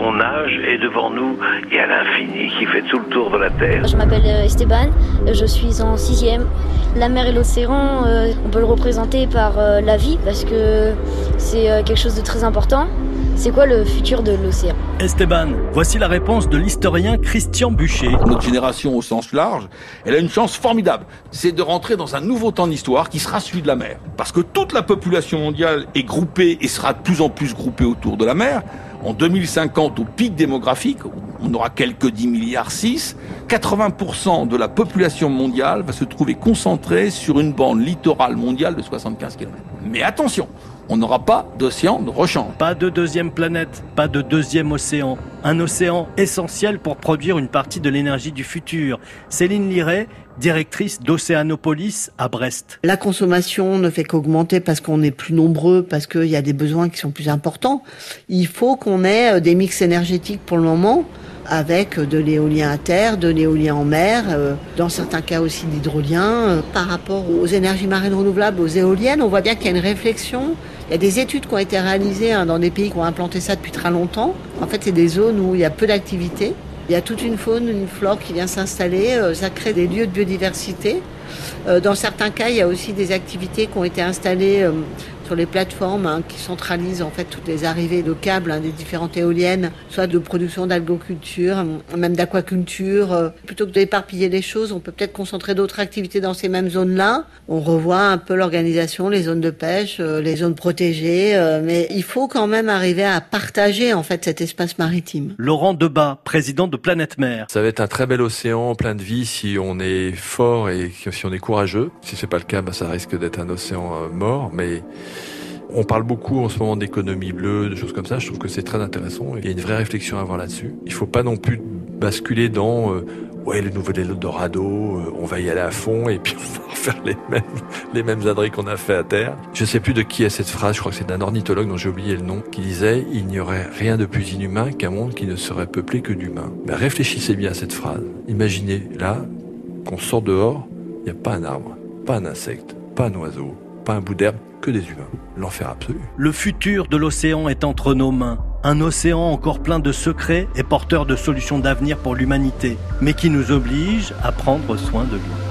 on nage et devant nous, il y a l'infini qui fait tout le tour de la Terre. Je m'appelle euh, Esteban, je suis en sixième. La mer et l'océan, euh, on peut le représenter par euh, la vie parce que c'est quelque chose de très important. C'est quoi le futur de l'océan? Esteban, voici la réponse de l'historien Christian Bûcher. Notre génération au sens large, elle a une chance formidable. C'est de rentrer dans un nouveau temps d'histoire qui sera celui de la mer. Parce que toute la population mondiale est groupée et sera de plus en plus groupée autour de la mer. En 2050, au pic démographique, on aura quelques 10 milliards 6, 80% de la population mondiale va se trouver concentrée sur une bande littorale mondiale de 75 km. Mais attention, on n'aura pas d'océan de rechange. Pas de deuxième planète, pas de deuxième océan. Un océan essentiel pour produire une partie de l'énergie du futur. Céline Liret, directrice d'Océanopolis à Brest. La consommation ne fait qu'augmenter parce qu'on est plus nombreux, parce qu'il y a des besoins qui sont plus importants. Il faut qu'on ait euh, des mix énergétiques pour le moment avec de l'éolien à terre, de l'éolien en mer, euh, dans certains cas aussi d'hydrolien. Euh, par rapport aux énergies marines renouvelables, aux éoliennes, on voit bien qu'il y a une réflexion il y a des études qui ont été réalisées hein, dans des pays qui ont implanté ça depuis très longtemps. En fait, c'est des zones où il y a peu d'activité. Il y a toute une faune, une flore qui vient s'installer. Euh, ça crée des lieux de biodiversité. Euh, dans certains cas, il y a aussi des activités qui ont été installées euh, sur les plateformes hein, qui centralisent en fait toutes les arrivées de câbles hein, des différentes éoliennes, soit de production d'algoculture, même d'aquaculture. Euh, plutôt que d'éparpiller les choses, on peut peut-être concentrer d'autres activités dans ces mêmes zones-là. On revoit un peu l'organisation, les zones de pêche, euh, les zones protégées, euh, mais il faut quand même arriver à partager en fait cet espace maritime. Laurent Debat, président de Planète Mer. Ça va être un très bel océan plein de vie si on est fort et si on est courageux. Si c'est pas le cas, bah, ça risque d'être un océan mort, mais on parle beaucoup en ce moment d'économie bleue, de choses comme ça. Je trouve que c'est très intéressant. Il y a une vraie réflexion à avoir là-dessus. Il faut pas non plus basculer dans euh, ouais le nouvel Eldorado, euh, on va y aller à fond et puis on va faire les mêmes les mêmes qu'on a fait à terre. Je sais plus de qui est cette phrase. Je crois que c'est d'un ornithologue dont j'ai oublié le nom qui disait il n'y aurait rien de plus inhumain qu'un monde qui ne serait peuplé que d'humains. Mais réfléchissez bien à cette phrase. Imaginez là qu'on sort dehors, il n'y a pas un arbre, pas un insecte, pas un oiseau, pas un bout d'herbe, que des humains. L'enfer absolu. Le futur de l'océan est entre nos mains. Un océan encore plein de secrets et porteur de solutions d'avenir pour l'humanité, mais qui nous oblige à prendre soin de lui.